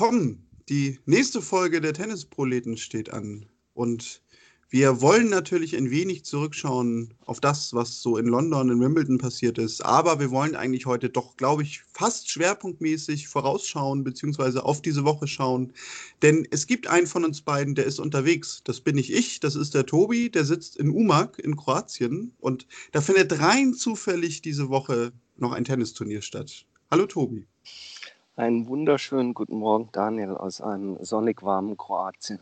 willkommen. Die nächste Folge der Tennisproleten steht an. Und wir wollen natürlich ein wenig zurückschauen auf das, was so in London, in Wimbledon passiert ist. Aber wir wollen eigentlich heute doch, glaube ich, fast schwerpunktmäßig vorausschauen, beziehungsweise auf diese Woche schauen. Denn es gibt einen von uns beiden, der ist unterwegs. Das bin nicht ich, das ist der Tobi, der sitzt in Umag in Kroatien. Und da findet rein zufällig diese Woche noch ein Tennisturnier statt. Hallo Tobi. Einen wunderschönen guten Morgen, Daniel, aus einem sonnig warmen Kroatien.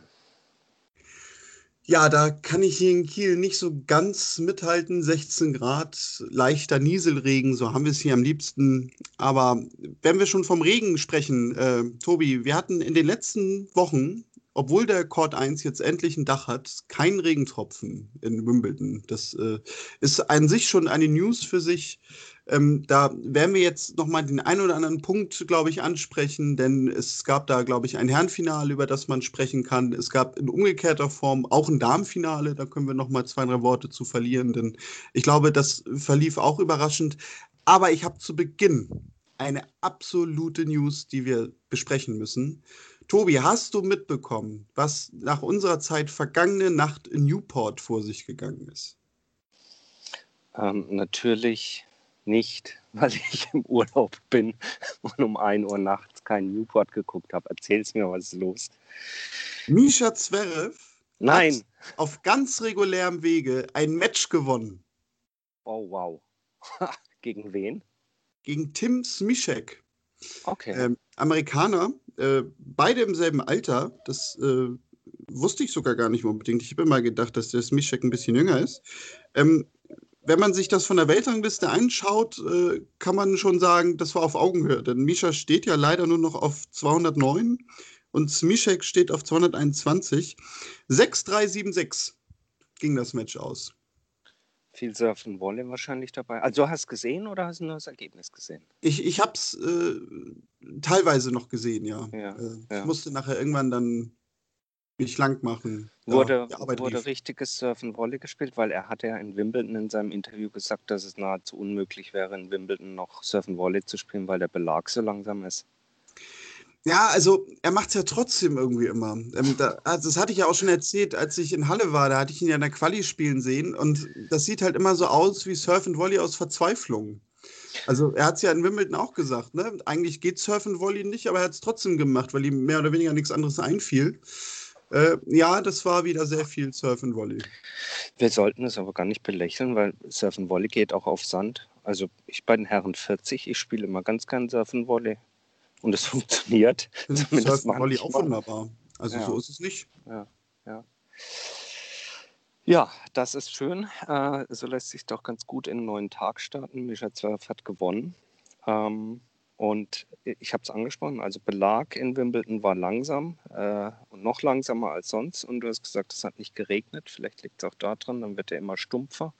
Ja, da kann ich hier in Kiel nicht so ganz mithalten. 16 Grad, leichter Nieselregen, so haben wir es hier am liebsten. Aber wenn wir schon vom Regen sprechen, äh, Tobi, wir hatten in den letzten Wochen, obwohl der Court 1 jetzt endlich ein Dach hat, keinen Regentropfen in Wimbledon. Das äh, ist an sich schon eine News für sich. Ähm, da werden wir jetzt nochmal den einen oder anderen Punkt, glaube ich, ansprechen, denn es gab da, glaube ich, ein Herrenfinale, über das man sprechen kann. Es gab in umgekehrter Form auch ein Damenfinale, da können wir nochmal zwei, drei Worte zu verlieren, denn ich glaube, das verlief auch überraschend. Aber ich habe zu Beginn eine absolute News, die wir besprechen müssen. Tobi, hast du mitbekommen, was nach unserer Zeit vergangene Nacht in Newport vor sich gegangen ist? Ähm, natürlich nicht, weil ich im Urlaub bin und um 1 Uhr nachts keinen Newport geguckt habe. Erzähl's mir, was ist los? Misha Zverev Nein. auf ganz regulärem Wege ein Match gewonnen. Oh, wow. Gegen wen? Gegen Tim Smischek. Okay. Ähm, Amerikaner, äh, beide im selben Alter. Das äh, wusste ich sogar gar nicht unbedingt. Ich habe immer gedacht, dass der Smischek ein bisschen jünger ist. Ähm, wenn man sich das von der Weltrangliste anschaut, äh, kann man schon sagen, das war auf Augenhöhe. Denn Misha steht ja leider nur noch auf 209 und Smischek steht auf 221. 6-3-7-6 ging das Match aus. Viel Surfen Wolle wahrscheinlich dabei. Also hast du gesehen oder hast du nur das Ergebnis gesehen? Ich, ich habe es äh, teilweise noch gesehen, ja. Ja, äh, ja. Ich musste nachher irgendwann dann mich lang machen. Wurde, Arbeit wurde lief. richtiges Surfen Wolle gespielt, weil er hatte ja in Wimbledon in seinem Interview gesagt, dass es nahezu unmöglich wäre, in Wimbledon noch Surfen Wolle zu spielen, weil der Belag so langsam ist. Ja, also er macht es ja trotzdem irgendwie immer. Ähm, da, also das hatte ich ja auch schon erzählt, als ich in Halle war, da hatte ich ihn ja in der Quali spielen sehen und das sieht halt immer so aus wie Surf and Volley aus Verzweiflung. Also er hat es ja in Wimbledon auch gesagt, ne? Eigentlich geht Surf and Volley nicht, aber er hat es trotzdem gemacht, weil ihm mehr oder weniger nichts anderes einfiel. Äh, ja, das war wieder sehr viel Surf and Volley. Wir sollten es aber gar nicht belächeln, weil Surfen Volley geht auch auf Sand. Also ich bei den Herren 40, ich spiele immer ganz gern Surfen Volley. Und es funktioniert. Surf and Volley auch wunderbar. Also Ja. so ist es nicht. Ja, ja. Ja, das ist schön. Äh, so lässt sich doch ganz gut in einen neuen Tag starten. Mischa Zverev hat gewonnen. Ähm, und ich habe es angesprochen, also Belag in Wimbledon war langsam äh, und noch langsamer als sonst. Und du hast gesagt, es hat nicht geregnet. Vielleicht liegt es auch daran, dann wird er immer stumpfer.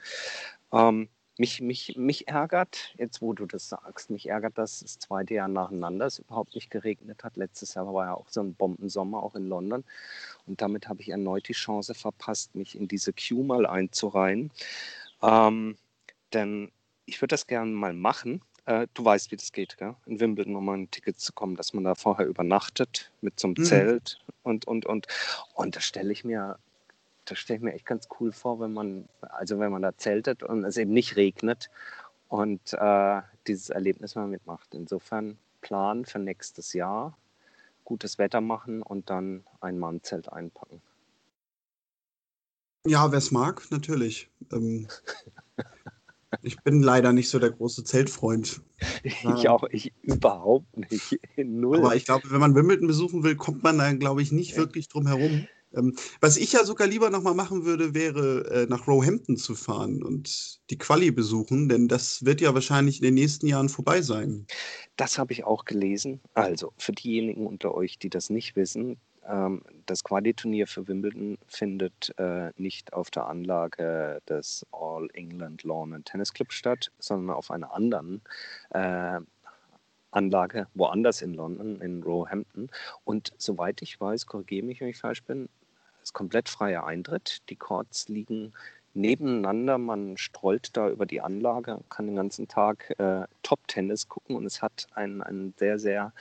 Ähm, mich, mich, mich ärgert, jetzt wo du das sagst, mich ärgert, dass das zweite Jahr nacheinander es überhaupt nicht geregnet hat. Letztes Jahr war ja auch so ein Bombensommer, auch in London. Und damit habe ich erneut die Chance verpasst, mich in diese Queue mal einzureihen. Ähm, denn ich würde das gerne mal machen. Äh, du weißt, wie das geht, gell? in Wimbledon, um an ein Ticket zu kommen, dass man da vorher übernachtet mit so einem Mhm. Zelt und, und, und. Und das stelle ich mir das stelle ich mir echt ganz cool vor, wenn man, also wenn man da zeltet und es eben nicht regnet und äh, dieses Erlebnis mal mitmacht. Insofern Plan für nächstes Jahr, gutes Wetter machen und dann ein Mannzelt einpacken. Ja, wer es mag, natürlich. Ähm, ich bin leider nicht so der große Zeltfreund. Ich auch, ich überhaupt nicht. Null. Aber ich glaube, wenn man Wimbledon besuchen will, kommt man da, glaube ich, nicht wirklich drum herum. Ähm, was ich ja sogar lieber nochmal machen würde, wäre äh, nach Roehampton zu fahren und die Quali besuchen, denn das wird ja wahrscheinlich in den nächsten Jahren vorbei sein. Das habe ich auch gelesen. Also für diejenigen unter euch, die das nicht wissen, das Quali-Turnier für Wimbledon findet äh, nicht auf der Anlage des All England Lawn and Tennis Club statt, sondern auf einer anderen äh, Anlage woanders in London, in Roehampton. Und soweit ich weiß, korrigiere mich, wenn ich falsch bin, ist komplett freier Eintritt. Die Courts liegen nebeneinander, man strollt da über die Anlage, kann den ganzen Tag äh, Top-Tennis gucken und es hat einen, einen sehr, sehr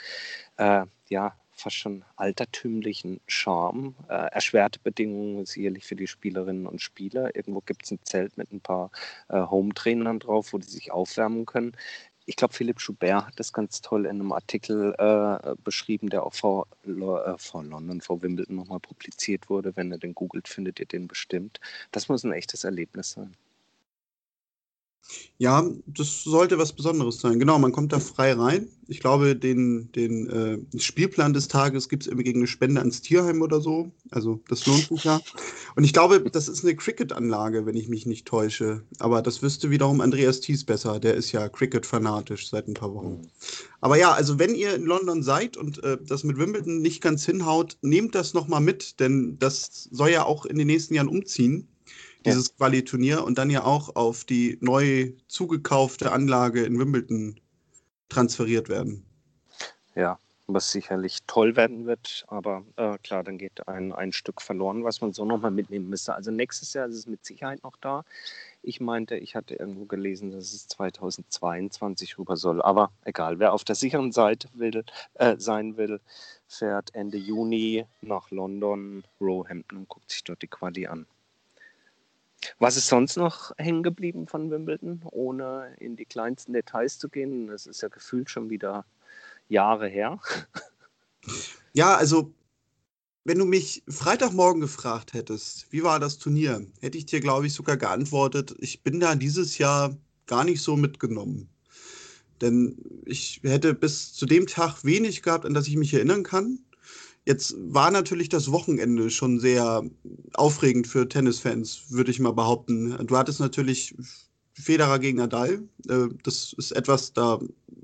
äh, ja, fast schon altertümlichen Charme. Äh, erschwerte Bedingungen sicherlich für die Spielerinnen und Spieler. Irgendwo gibt es ein Zelt mit ein paar äh, Home-Trainern drauf, wo die sich aufwärmen können. Ich glaube, Philipp Schubert hat das ganz toll in einem Artikel äh, beschrieben, der auch vor, äh, vor London, vor Wimbledon nochmal publiziert wurde. Wenn ihr den googelt, findet ihr den bestimmt. Das muss ein echtes Erlebnis sein. Ja, das sollte was Besonderes sein. Genau, man kommt da frei rein. Ich glaube, den, den äh, Spielplan des Tages gibt es irgendwie gegen eine Spende ans Tierheim oder so. Also das lohnt sich ja. Und ich glaube, das ist eine Cricket-Anlage, wenn ich mich nicht täusche. Aber das wüsste wiederum Andreas Thies besser. Der ist ja Cricket-fanatisch seit ein paar Wochen. Aber ja, also wenn ihr in London seid und äh, das mit Wimbledon nicht ganz hinhaut, nehmt das nochmal mit, denn das soll ja auch in den nächsten Jahren umziehen dieses. Quali-Turnier und dann ja auch auf die neu zugekaufte Anlage in Wimbledon transferiert werden. Ja, was sicherlich toll werden wird, aber äh, klar, dann geht ein, ein Stück verloren, was man so nochmal mitnehmen müsste. Also nächstes Jahr ist es mit Sicherheit noch da. Ich meinte, ich hatte irgendwo gelesen, dass es 2022 rüber soll. Aber egal, wer auf der sicheren Seite will, äh, sein will, fährt Ende Juni nach London, Roehampton und guckt sich dort die Quali an. Was ist sonst noch hängen geblieben von Wimbledon, ohne in die kleinsten Details zu gehen? Das ist ja gefühlt schon wieder Jahre her. Ja, also wenn du mich Freitagmorgen gefragt hättest, wie war das Turnier, hätte ich dir, glaube ich, sogar geantwortet, ich bin da dieses Jahr gar nicht so mitgenommen. Denn ich hätte bis zu dem Tag wenig gehabt, an das ich mich erinnern kann. Jetzt war natürlich das Wochenende schon sehr aufregend für Tennisfans, würde ich mal behaupten. Du hattest natürlich Federer gegen Nadal. Äh, das ist etwas, da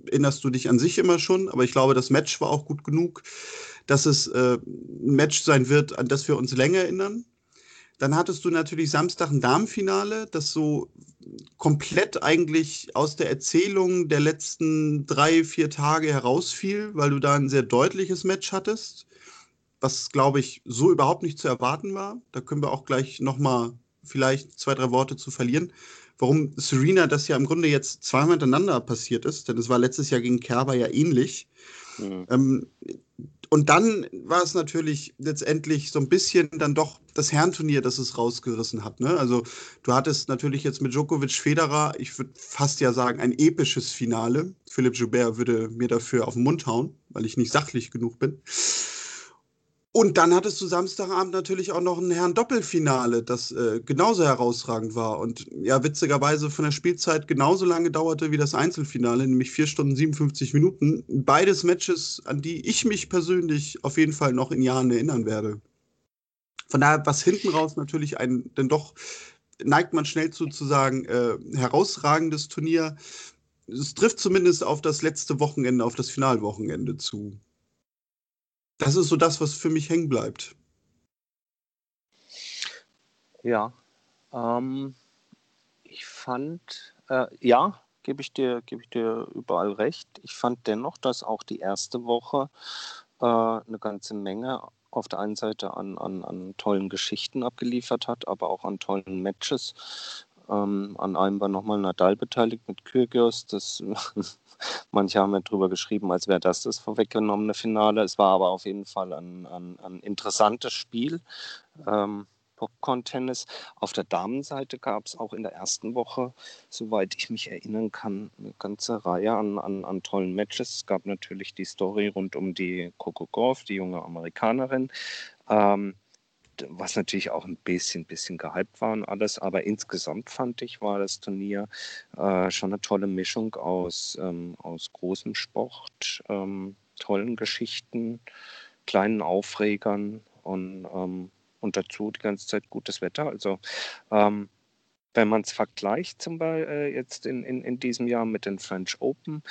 erinnerst du dich an sich immer schon, aber ich glaube, das Match war auch gut genug, dass es äh, ein Match sein wird, an das wir uns länger erinnern. Dann hattest du natürlich Samstag ein Damenfinale, das so komplett eigentlich aus der Erzählung der letzten drei, vier Tage herausfiel, weil du da ein sehr deutliches Match hattest was, glaube ich, so überhaupt nicht zu erwarten war. Da können wir auch gleich nochmal vielleicht zwei, drei Worte zu verlieren. Warum Serena das ja im Grunde jetzt zweimal hintereinander passiert ist, denn es war letztes Jahr gegen Kerber ja ähnlich. Mhm. Ähm, und dann war es natürlich letztendlich so ein bisschen dann doch das Herrenturnier, das es rausgerissen hat. Ne? Also du hattest natürlich jetzt mit Djokovic Federer, ich würde fast ja sagen, ein episches Finale. Philipp Joubert würde mir dafür auf den Mund hauen, weil ich nicht sachlich genug bin. Und dann hattest du Samstagabend natürlich auch noch ein Herrn Doppelfinale, das äh, genauso herausragend war und ja witzigerweise von der Spielzeit genauso lange dauerte wie das Einzelfinale, nämlich 4 Stunden 57 Minuten. Beides Matches, an die ich mich persönlich auf jeden Fall noch in Jahren erinnern werde. Von daher, was hinten raus natürlich ein, denn doch neigt man schnell zu, zu sagen, äh, herausragendes Turnier. Es trifft zumindest auf das letzte Wochenende, auf das Finalwochenende zu. Das ist so das, was für mich hängen bleibt. Ja, ähm, ich fand, äh, ja, gebe ich, dir, geb ich dir überall recht. Ich fand dennoch, dass auch die erste Woche äh, eine ganze Menge auf der einen Seite an, an, an tollen Geschichten abgeliefert hat, aber auch an tollen Matches. Ähm, an einem war nochmal Nadal beteiligt mit Kyrgios. Das Manche haben ja drüber geschrieben, als wäre das das vorweggenommene Finale. Es war aber auf jeden Fall ein, ein, ein interessantes Spiel. Ähm, Popcorn-Tennis. Auf der Damenseite gab es auch in der ersten Woche, soweit ich mich erinnern kann, eine ganze Reihe an, an, an tollen Matches. Es gab natürlich die Story rund um die Coco Golf, die junge Amerikanerin. Ähm, was natürlich auch ein bisschen, bisschen gehypt war und alles. Aber insgesamt fand ich, war das Turnier äh, schon eine tolle Mischung aus, ähm, aus großem Sport, ähm, tollen Geschichten, kleinen Aufregern und, ähm, und dazu die ganze Zeit gutes Wetter. Also ähm, wenn man es vergleicht, zum Beispiel äh, jetzt in, in, in diesem Jahr mit den French Open,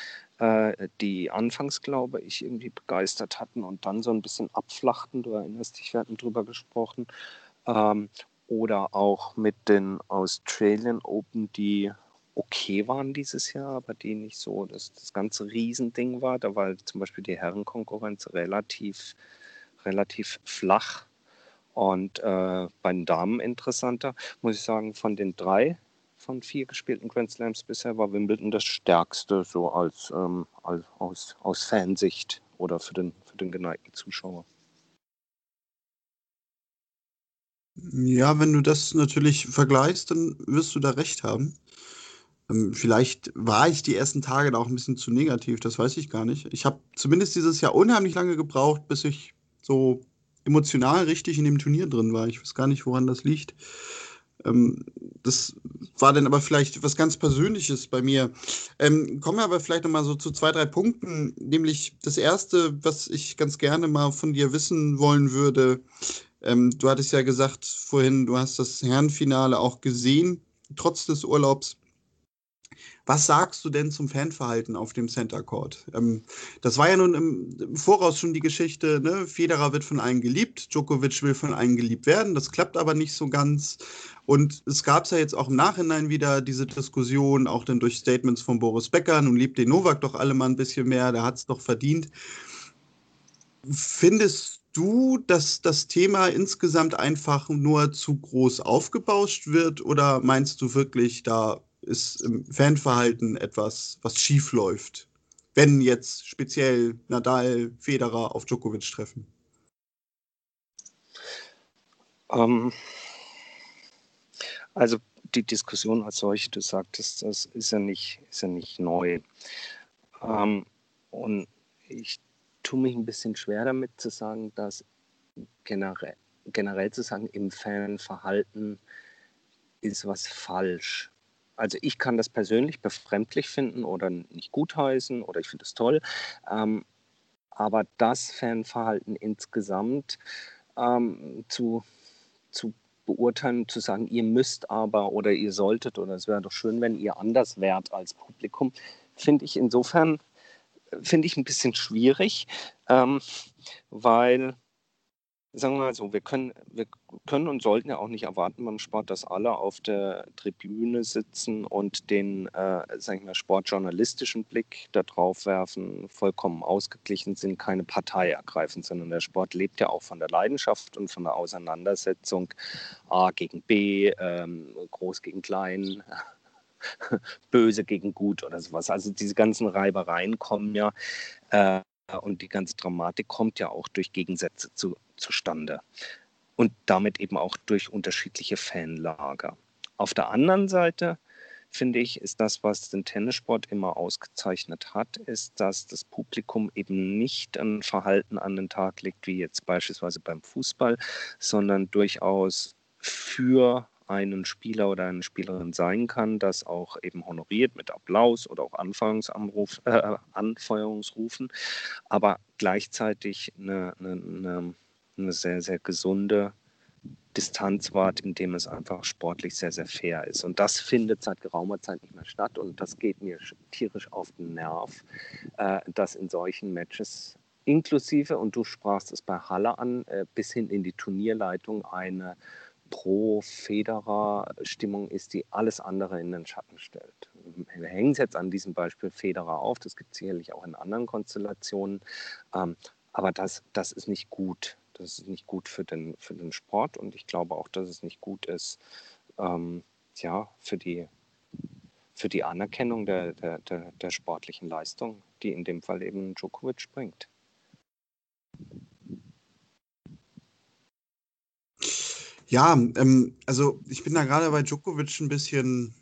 die anfangs, glaube ich, irgendwie begeistert hatten und dann so ein bisschen abflachten, du erinnerst dich, wir hatten drüber gesprochen, ähm, oder auch mit den Australian Open, die okay waren dieses Jahr, aber die nicht so das, das ganze Riesending war. Da war zum Beispiel die Herrenkonkurrenz relativ, relativ flach. Und äh, bei den Damen interessanter, muss ich sagen, von den drei von vier gespielten Grand Slams bisher war Wimbledon das stärkste, so als, ähm, als aus, aus Fansicht oder für den, für den geneigten Zuschauer. Ja, wenn du das natürlich vergleichst, dann wirst du da recht haben. Ähm, vielleicht war ich die ersten Tage da auch ein bisschen zu negativ, das weiß ich gar nicht. Ich habe zumindest dieses Jahr unheimlich lange gebraucht, bis ich so emotional richtig in dem Turnier drin war. Ich weiß gar nicht, woran das liegt. Ähm, das war dann aber vielleicht was ganz Persönliches bei mir. Ähm, kommen wir aber vielleicht nochmal so zu zwei, drei Punkten. Nämlich das erste, was ich ganz gerne mal von dir wissen wollen würde. Ähm, du hattest ja gesagt vorhin, du hast das Herrenfinale auch gesehen, trotz des Urlaubs. Was sagst du denn zum Fanverhalten auf dem Center Court? Ähm, das war ja nun im, Voraus schon die Geschichte, ne? Federer wird von allen geliebt, Djokovic will von allen geliebt werden, das klappt aber nicht so ganz. Und es gab ja jetzt auch im Nachhinein wieder diese Diskussion, auch dann durch Statements von Boris Becker, nun liebt den Novak doch alle mal ein bisschen mehr, der hat es doch verdient. Findest du, dass das Thema insgesamt einfach nur zu groß aufgebauscht wird oder meinst du wirklich, da ist im Fanverhalten etwas, was schief läuft, wenn jetzt speziell Nadal, Federer auf Djokovic treffen? Ähm, also die Diskussion als solche, du sagtest, das ist ja nicht, ist ja nicht neu. Ähm, und ich tue mich ein bisschen schwer damit zu sagen, dass generell, generell zu sagen, im Fanverhalten ist was falsch. Also ich kann das persönlich befremdlich finden oder nicht gutheißen oder ich finde es toll. Ähm, aber das Fanverhalten insgesamt ähm, zu, zu beurteilen, zu sagen, ihr müsst aber oder ihr solltet oder es wäre doch schön, wenn ihr anders wärt als Publikum, finde ich insofern finde ich ein bisschen schwierig, ähm, weil sagen wir mal so, wir können, wir können und sollten ja auch nicht erwarten beim Sport, dass alle auf der Tribüne sitzen und den, äh, sag ich mal, sportjournalistischen Blick darauf werfen, vollkommen ausgeglichen sind, keine Partei ergreifen, sondern der Sport lebt ja auch von der Leidenschaft und von der Auseinandersetzung A gegen B, ähm, groß gegen klein, böse gegen gut oder sowas. Also diese ganzen Reibereien kommen ja äh, und die ganze Dramatik kommt ja auch durch Gegensätze zu, zustande und damit eben auch durch unterschiedliche Fanlager. Auf der anderen Seite finde ich, ist das, was den Tennissport immer ausgezeichnet hat, ist, dass das Publikum eben nicht ein Verhalten an den Tag legt, wie jetzt beispielsweise beim Fußball, sondern durchaus für einen Spieler oder eine Spielerin sein kann, das auch eben honoriert mit Applaus oder auch Anfeuerungsanruf, äh, Anfeuerungsrufen, aber gleichzeitig eine, eine, eine sehr, sehr gesunde Distanz wahrt, indem es einfach sportlich sehr, sehr fair ist. Und das findet seit geraumer Zeit nicht mehr statt. Und das geht mir tierisch auf den Nerv, äh, dass in solchen Matches inklusive, und du sprachst es bei Halle an, äh, bis hin in die Turnierleitung eine Pro-Federer-Stimmung ist, die alles andere in den Schatten stellt. Wir hängen es jetzt an diesem Beispiel Federer auf, das gibt es sicherlich auch in anderen Konstellationen, ähm, aber das, das ist nicht gut. Das ist nicht gut für den, für den Sport und ich glaube auch, dass es nicht gut ist ähm, ja, für, die, für die Anerkennung der, der, der, der sportlichen Leistung, die in dem Fall eben Djokovic bringt. Ja, ähm, also ich bin da gerade bei Djokovic ein bisschen.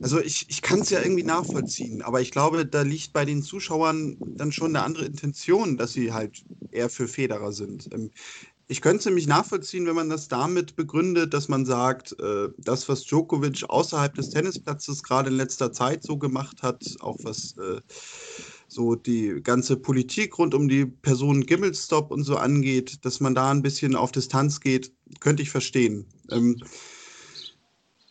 Also ich, ich kann es ja irgendwie nachvollziehen, aber ich glaube, da liegt bei den Zuschauern dann schon eine andere Intention, dass sie halt eher für Federer sind. Ähm, ich könnte es nämlich nachvollziehen, wenn man das damit begründet, dass man sagt, äh, das, was Djokovic außerhalb des Tennisplatzes gerade in letzter Zeit so gemacht hat, auch was äh, so die ganze Politik rund um die Person Gimmelstop und so angeht, dass man da ein bisschen auf Distanz geht, könnte ich verstehen. Ähm,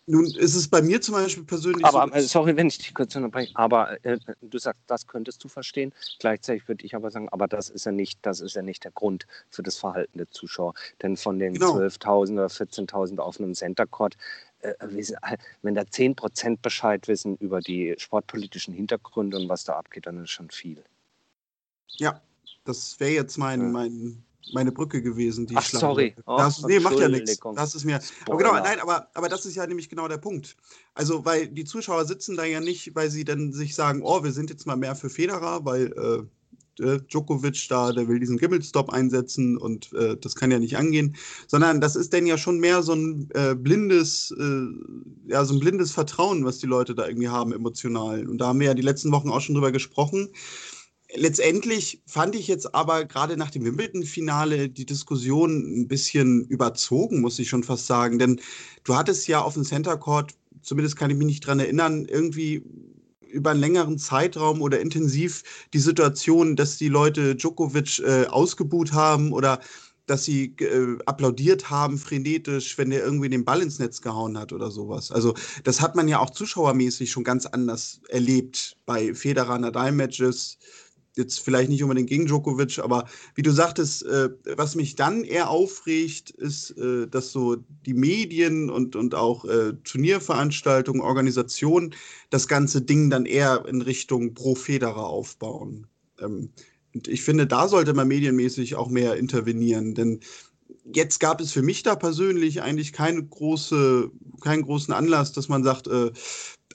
nun ist es bei mir zum Beispiel persönlich. Aber, so, äh, sorry, wenn ich dich kurz unterbreche, aber äh, du sagst, das könntest du verstehen. Gleichzeitig würde ich aber sagen, aber das ist ja nicht, das ist ja nicht der Grund für das Verhalten der Zuschauer. Denn von den genau. 12.000 oder 14.000 auf einem Center Court wenn da 10% Bescheid wissen über die sportpolitischen Hintergründe und was da abgeht, dann ist schon viel. Ja, das wäre jetzt mein, mein, meine Brücke gewesen, die Ach, ich sorry. Oh, das, nee, macht ja nichts. Das ist mir. Aber genau, nein, aber, aber das ist ja nämlich genau der Punkt. Also, weil die Zuschauer sitzen da ja nicht, weil sie dann sich sagen, oh, wir sind jetzt mal mehr für Federer, weil äh, äh, Djokovic da, der will diesen Gimmelstop einsetzen und äh, das kann ja nicht angehen, sondern das ist denn ja schon mehr so ein äh, blindes, äh, ja, so ein blindes Vertrauen, was die Leute da irgendwie haben, emotional. Und da haben wir ja die letzten Wochen auch schon drüber gesprochen. Letztendlich fand ich jetzt aber gerade nach dem Wimbledon-Finale die Diskussion ein bisschen überzogen, muss ich schon fast sagen. Denn du hattest ja auf dem Center Court, zumindest kann ich mich nicht dran erinnern, irgendwie über einen längeren Zeitraum oder intensiv die Situation, dass die Leute Djokovic äh, ausgebuht haben oder dass sie äh, applaudiert haben, frenetisch, wenn der irgendwie den Ball ins Netz gehauen hat oder sowas. Also das hat man ja auch zuschauermäßig schon ganz anders erlebt bei Federer-Nadal-Matches jetzt vielleicht nicht unbedingt gegen Djokovic, aber wie du sagtest, äh, was mich dann eher aufregt, ist, äh, dass so die Medien und, und auch äh, Turnierveranstaltungen, Organisationen das ganze Ding dann eher in Richtung pro Federer aufbauen. Ähm, und ich finde, da sollte man medienmäßig auch mehr intervenieren, denn jetzt gab es für mich da persönlich eigentlich keine große, keinen großen Anlass, dass man sagt, äh,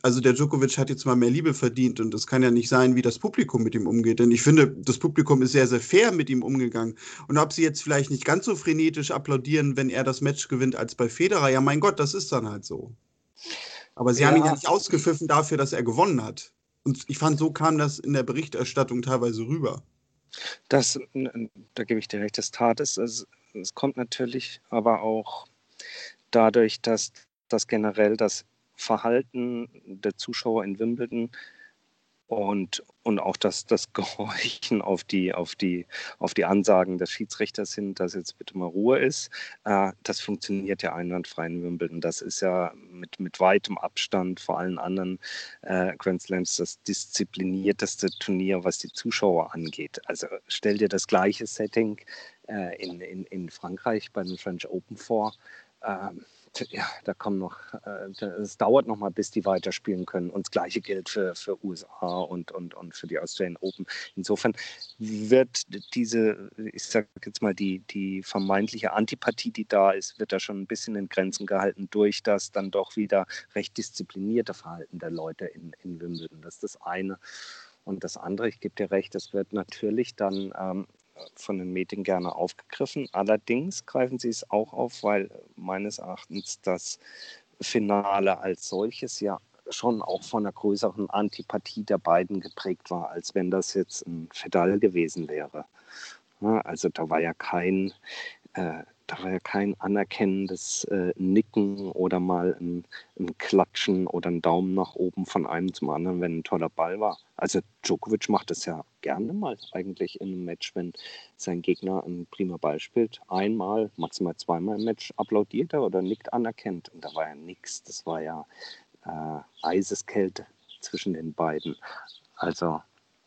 also der Djokovic hat jetzt mal mehr Liebe verdient und es kann ja nicht sein, wie das Publikum mit ihm umgeht. Denn ich finde, das Publikum ist sehr, sehr fair mit ihm umgegangen. Und ob sie jetzt vielleicht nicht ganz so frenetisch applaudieren, wenn er das Match gewinnt als bei Federer, ja mein Gott, das ist dann halt so. Aber sie ja. haben ihn ja nicht ausgepfiffen dafür, dass er gewonnen hat. Und ich fand, so kam das in der Berichterstattung teilweise rüber. Das, da gebe ich dir recht, das tat es. Es, es kommt natürlich aber auch dadurch, dass das generell das Verhalten der Zuschauer in Wimbledon und, und auch das, das Gehorchen auf die, auf, die, auf die Ansagen des Schiedsrichters hin, dass jetzt bitte mal Ruhe ist, äh, das funktioniert ja einwandfrei in Wimbledon. Das ist ja mit, mit weitem Abstand vor allen anderen äh, Grand Slams das disziplinierteste Turnier, was die Zuschauer angeht. Also stell dir das gleiche Setting äh, in, in, in Frankreich bei den French Open vor. Ähm, ja, da kommen noch, äh, es dauert noch mal, bis die weiterspielen können. Und das Gleiche gilt für, für USA und, und, und für die Australian Open. Insofern wird diese, ich sage jetzt mal, die, die vermeintliche Antipathie, die da ist, wird da schon ein bisschen in Grenzen gehalten durch das dann doch wieder recht disziplinierte Verhalten der Leute in, in Wimbledon. Das ist das eine. Und das andere, ich gebe dir recht, das wird natürlich dann ähm, von den Medien gerne aufgegriffen. Allerdings greifen sie es auch auf, weil meines Erachtens das Finale als solches ja schon auch von einer größeren Antipathie der beiden geprägt war, als wenn das jetzt ein Fedal gewesen wäre. Also da war ja kein äh, da war ja kein anerkennendes äh, Nicken oder mal ein, ein, Klatschen oder ein Daumen nach oben von einem zum anderen, wenn ein toller Ball war. Also Djokovic macht das ja gerne mal eigentlich in einem Match, wenn sein Gegner ein prima Ball spielt. Einmal, maximal zweimal im Match applaudiert er oder nickt anerkennt. Und da war ja nichts. Das war ja äh, Eiseskälte zwischen den beiden. Also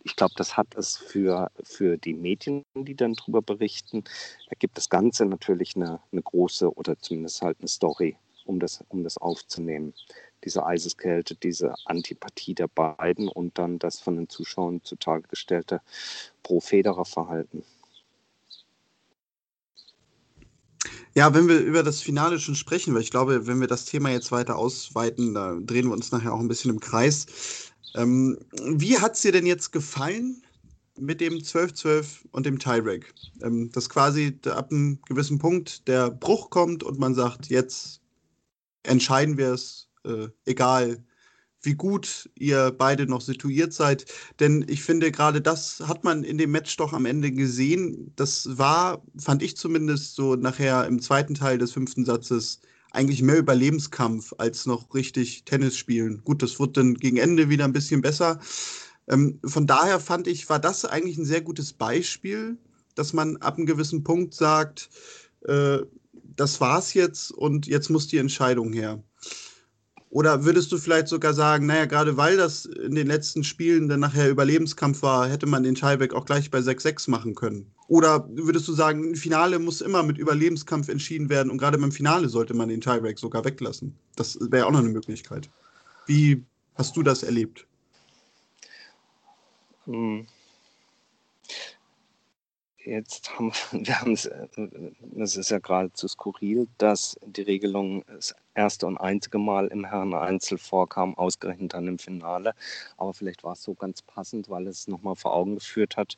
ich glaube, das hat es für, für die Medien, die dann darüber berichten, da gibt das Ganze natürlich eine, eine große oder zumindest halt eine Story, um das, um das aufzunehmen. Diese Eiseskälte, diese Antipathie der beiden und dann das von den Zuschauern zutage gestellte Pro-Federer-Verhalten. Ja, wenn wir über das Finale schon sprechen, weil ich glaube, wenn wir das Thema jetzt weiter ausweiten, da drehen wir uns nachher auch ein bisschen im Kreis. Ähm, wie hat es dir denn jetzt gefallen mit dem 12-12 und dem Tiebreak? Ähm, dass quasi ab einem gewissen Punkt der Bruch kommt und man sagt, jetzt entscheiden wir es, äh, egal wie gut ihr beide noch situiert seid. Denn ich finde, gerade das hat man in dem Match doch am Ende gesehen. Das war, fand ich zumindest so nachher im zweiten Teil des fünften Satzes, eigentlich mehr Überlebenskampf als noch richtig Tennis spielen. Gut, das wird dann gegen Ende wieder ein bisschen besser. Ähm, von daher fand ich, war das eigentlich ein sehr gutes Beispiel, dass man ab einem gewissen Punkt sagt, äh, das war's jetzt und jetzt muss die Entscheidung her. Oder würdest du vielleicht sogar sagen, naja, gerade weil das in den letzten Spielen dann nachher Überlebenskampf war, hätte man den Tiebreak auch gleich bei 6-6 machen können? Oder würdest du sagen, ein Finale muss immer mit Überlebenskampf entschieden werden und gerade beim Finale sollte man den Tiebreak sogar weglassen? Das wäre auch noch eine Möglichkeit. Wie hast du das erlebt? Hm. Jetzt haben wir haben es, äh, es ist ja geradezu skurril, dass die Regelung das erste und einzige Mal im Herren-Einzel vorkam, ausgerechnet dann im Finale. Aber vielleicht war es so ganz passend, weil es nochmal vor Augen geführt hat,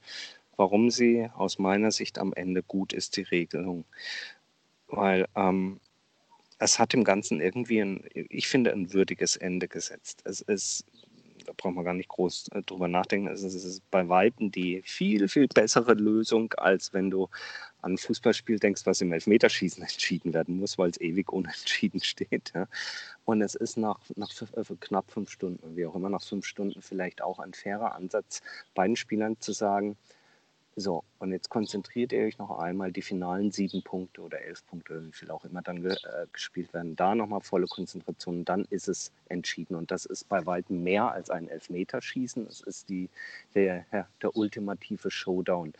warum sie aus meiner Sicht am Ende gut ist, die Regelung. Weil ähm, es hat dem Ganzen irgendwie, ein, ich finde, ein würdiges Ende gesetzt. Es ist, da braucht man gar nicht groß äh, drüber nachdenken, es ist, bei Weitem die viel, viel bessere Lösung, als wenn du an ein Fußballspiel denkst, was im Elfmeterschießen entschieden werden muss, weil es ewig unentschieden steht. Ja. Und es ist nach, nach äh, knapp fünf Stunden, wie auch immer, nach fünf Stunden vielleicht auch ein fairer Ansatz, beiden Spielern zu sagen, so, und jetzt konzentriert ihr euch noch einmal die finalen sieben Punkte oder elf Punkte, wie viel auch immer dann ge äh, gespielt werden. Da nochmal volle Konzentration, dann ist es entschieden. Und das ist bei weitem mehr als ein Elfmeterschießen. Es ist die, der, der ultimative Showdown.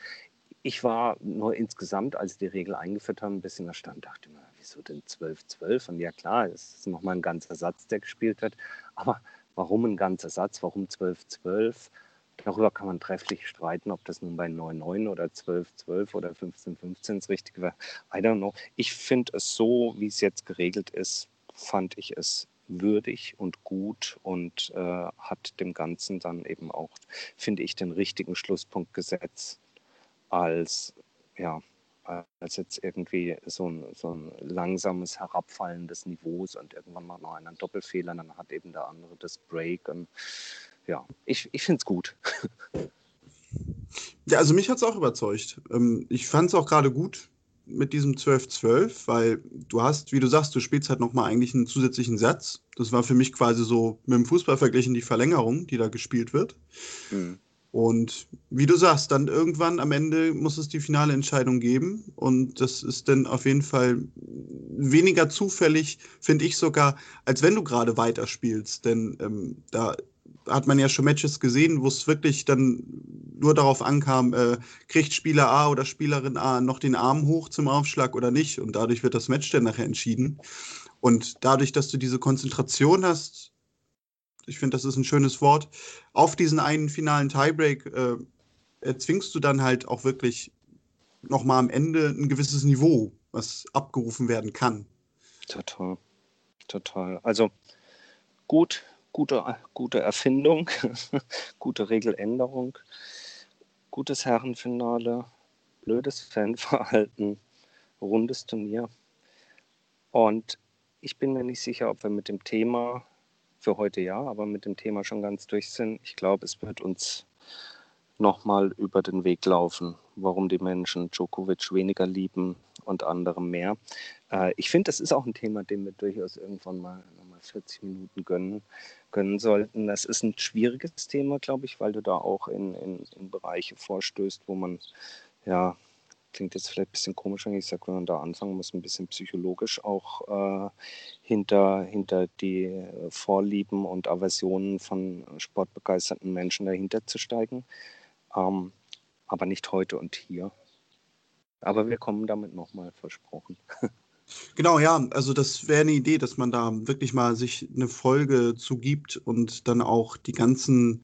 Ich war nur insgesamt, als die Regel eingeführt haben, ein bisschen erstaunt. Dachte mir, wieso denn 12-12? Und ja, klar, es ist nochmal ein ganzer Satz, der gespielt wird. Aber warum ein ganzer Satz? Warum 12-12? Darüber kann man trefflich streiten, ob das nun bei 9-9 oder 12-12 oder 15-15 das Richtige wäre. I don't know. Ich finde es so, wie es jetzt geregelt ist, fand ich es würdig und gut und äh, hat dem Ganzen dann eben auch, finde ich, den richtigen Schlusspunkt gesetzt, als, ja, als jetzt irgendwie so ein, so ein langsames Herabfallen des Niveaus und irgendwann macht noch einen Doppelfehler, dann hat eben der andere das Break und ja, ich, ich finde es gut. Ja, also mich hat es auch überzeugt. Ähm, ich fand es auch gerade gut mit diesem 12-12, weil du hast, wie du sagst, du spielst halt nochmal eigentlich einen zusätzlichen Satz. Das war für mich quasi so mit dem Fußball verglichen die Verlängerung, die da gespielt wird. Mhm. Und wie du sagst, dann irgendwann am Ende muss es die finale Entscheidung geben. Und das ist dann auf jeden Fall weniger zufällig, finde ich sogar, als wenn du gerade weiterspielst. Denn ähm, da hat man ja schon Matches gesehen, wo es wirklich dann nur darauf ankam, äh, kriegt Spieler A oder Spielerin A noch den Arm hoch zum Aufschlag oder nicht. Und dadurch wird das Match dann nachher entschieden. Und dadurch, dass du diese Konzentration hast, ich finde, das ist ein schönes Wort, auf diesen einen finalen Tiebreak äh, erzwingst du dann halt auch wirklich nochmal am Ende ein gewisses Niveau, was abgerufen werden kann. Total. Total. Also gut, gute, gute Erfindung, gute Regeländerung, gutes Herrenfinale, blödes Fanverhalten, rundes Turnier. Und ich bin mir nicht sicher, ob wir mit dem Thema für heute ja, aber mit dem Thema schon ganz durch sind. Ich glaube, es wird uns nochmal über den Weg laufen, warum die Menschen Djokovic weniger lieben und andere mehr. Äh, ich finde, das ist auch ein Thema, dem wir durchaus irgendwann mal 40 Minuten gönnen, gönnen sollten. Das ist ein schwieriges Thema, glaube ich, weil du da auch in, in, in Bereiche vorstößt, wo man ja klingt jetzt vielleicht ein bisschen komisch, wenn ich sage, wenn man da anfangen muss, ein bisschen psychologisch auch äh, hinter, hinter die Vorlieben und Aversionen von sportbegeisterten Menschen dahinter zu steigen. Ähm, aber nicht heute und hier. Aber wir kommen damit nochmal versprochen. Genau, ja, also das wäre eine Idee, dass man da wirklich mal sich eine Folge zugibt und dann auch die ganzen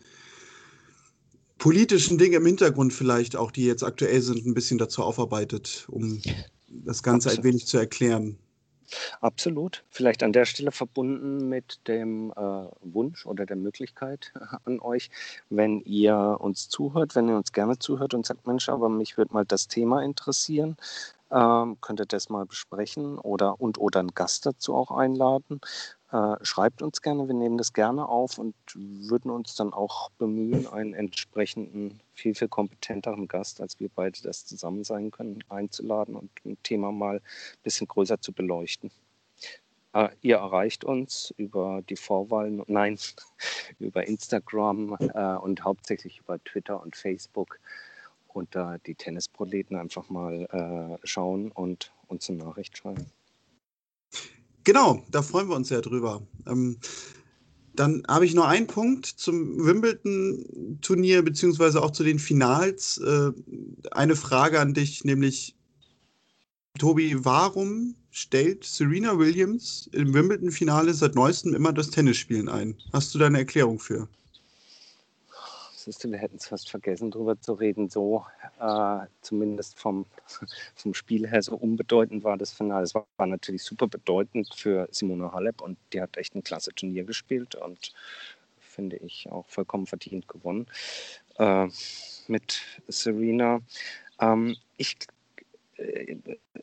politischen Dinge im Hintergrund vielleicht auch, die jetzt aktuell sind, ein bisschen dazu aufarbeitet, um das Ganze Absolut. ein wenig zu erklären. Absolut. Vielleicht an der Stelle verbunden mit dem äh, Wunsch oder der Möglichkeit an euch, wenn ihr uns zuhört, wenn ihr uns gerne zuhört und sagt, Mensch, aber mich würde mal das Thema interessieren, ähm, könnt ihr das mal besprechen oder und oder einen Gast dazu auch einladen. Äh, schreibt uns gerne, wir nehmen das gerne auf und würden uns dann auch bemühen, einen entsprechenden, viel, viel kompetenteren Gast, als wir beide das zusammen sein können, einzuladen und ein Thema mal ein bisschen größer zu beleuchten. Äh, ihr erreicht uns über die Vorwahlen, nein, über Instagram äh, und hauptsächlich über Twitter und Facebook unter die Tennisproleten einfach mal äh, schauen und uns eine Nachricht schreiben. Genau, da freuen wir uns sehr drüber. Ähm, dann habe ich noch einen Punkt zum Wimbledon-Turnier beziehungsweise auch zu den Finals. Äh, eine Frage an dich, nämlich Tobi, warum stellt Serena Williams im Wimbledon-Finale seit neuestem immer das Tennisspielen ein? Hast du da eine Erklärung für? Siehst du, wir hätten es fast vergessen, darüber zu reden. So, äh, zumindest vom, vom Spiel her, so unbedeutend war das Finale. Es war, war, natürlich super bedeutend für Simone Halep und die hat echt ein klasse Turnier gespielt und finde ich auch vollkommen verdient gewonnen. äh, mit Serena. Ähm, ich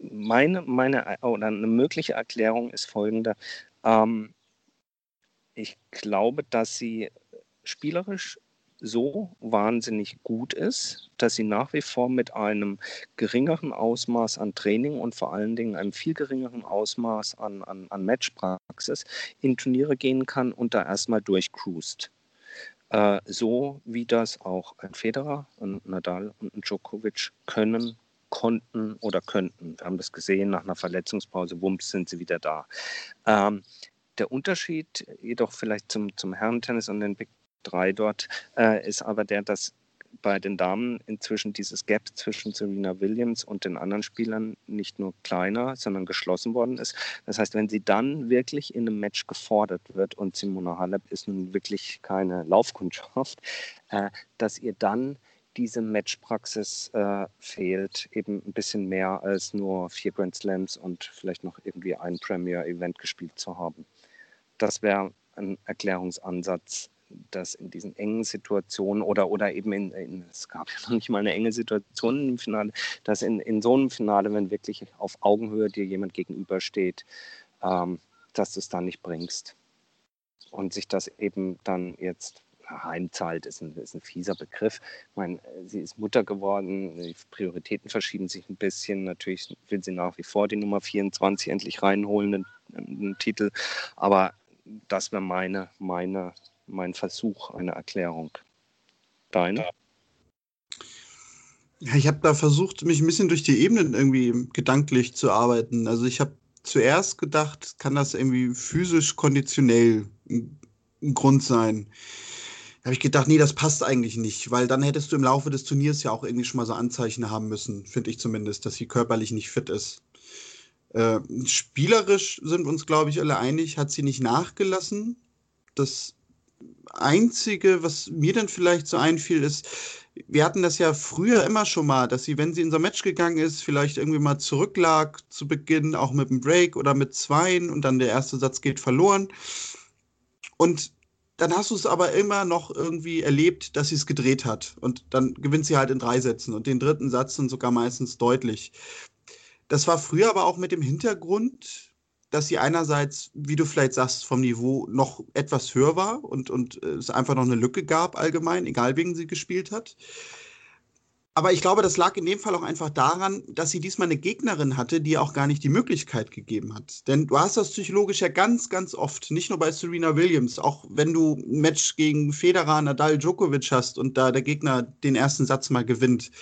meine, meine oder eine mögliche Erklärung ist folgende. Ähm, ich glaube, dass sie spielerisch so wahnsinnig gut ist, dass sie nach wie vor mit einem geringeren Ausmaß an Training und vor allen Dingen einem viel geringeren Ausmaß an, an, an Matchpraxis in Turniere gehen kann und da erstmal durchcruist. Äh, so wie das auch ein Federer, ein Nadal und ein Djokovic können, konnten oder könnten. Wir haben das gesehen, nach einer Verletzungspause, wumps, sind sie wieder da. Ähm, der Unterschied jedoch vielleicht zum, zum Herrentennis und den Big 3 dort äh, ist aber der, dass bei den Damen inzwischen dieses Gap zwischen Serena Williams und den anderen Spielern nicht nur kleiner, sondern geschlossen worden ist. Das heißt, wenn sie dann wirklich in einem Match gefordert wird und Simona Halep ist nun wirklich keine Laufkundschaft, äh, dass ihr dann diese Matchpraxis äh, fehlt, eben ein bisschen mehr als nur vier Grand Slams und vielleicht noch irgendwie ein Premier-Event gespielt zu haben. Das wäre ein Erklärungsansatz, dass in diesen engen Situationen oder, oder eben in, in, es gab ja noch nicht mal eine enge Situation im Finale, dass in, in so einem Finale, wenn wirklich auf Augenhöhe dir jemand gegenübersteht, ähm, dass du es da nicht bringst. Und sich das eben dann jetzt heimzahlt, ist ein, ist ein fieser Begriff. Ich meine, sie ist Mutter geworden, die Prioritäten verschieben sich ein bisschen. Natürlich will sie nach wie vor die Nummer 24 endlich reinholen, den, den Titel. Aber das wäre meine, meine, mein Versuch, eine Erklärung. Deine? Ja, ich habe da versucht, mich ein bisschen durch die Ebenen irgendwie gedanklich zu arbeiten. Also ich habe zuerst gedacht, kann das irgendwie physisch konditionell ein Grund sein. Da habe ich gedacht, nee, das passt eigentlich nicht, weil dann hättest du im Laufe des Turniers ja auch irgendwie schon mal so Anzeichen haben müssen, finde ich zumindest, dass sie körperlich nicht fit ist. Äh, spielerisch sind wir uns, glaube ich, alle einig, hat sie nicht nachgelassen. Das Einzige, was mir dann vielleicht so einfiel, ist, wir hatten das ja früher immer schon mal, dass sie, wenn sie in so ein Match gegangen ist, vielleicht irgendwie mal zurücklag zu Beginn, auch mit einem Break oder mit Zweien und dann der erste Satz geht verloren. Und dann hast du es aber immer noch irgendwie erlebt, dass sie es gedreht hat. Und dann gewinnt sie halt in drei Sätzen und den dritten Satz dann sogar meistens deutlich. Das war früher aber auch mit dem Hintergrund, dass sie einerseits, wie du vielleicht sagst, vom Niveau noch etwas höher war und, und äh, es einfach noch eine Lücke gab allgemein, egal wegen sie gespielt hat. Aber ich glaube, das lag in dem Fall auch einfach daran, dass sie diesmal eine Gegnerin hatte, die auch gar nicht die Möglichkeit gegeben hat. Denn du hast das psychologisch ja ganz, ganz oft, nicht nur bei Serena Williams, auch wenn du ein Match gegen Federer, Nadal, Djokovic hast und da der Gegner den ersten Satz mal gewinnt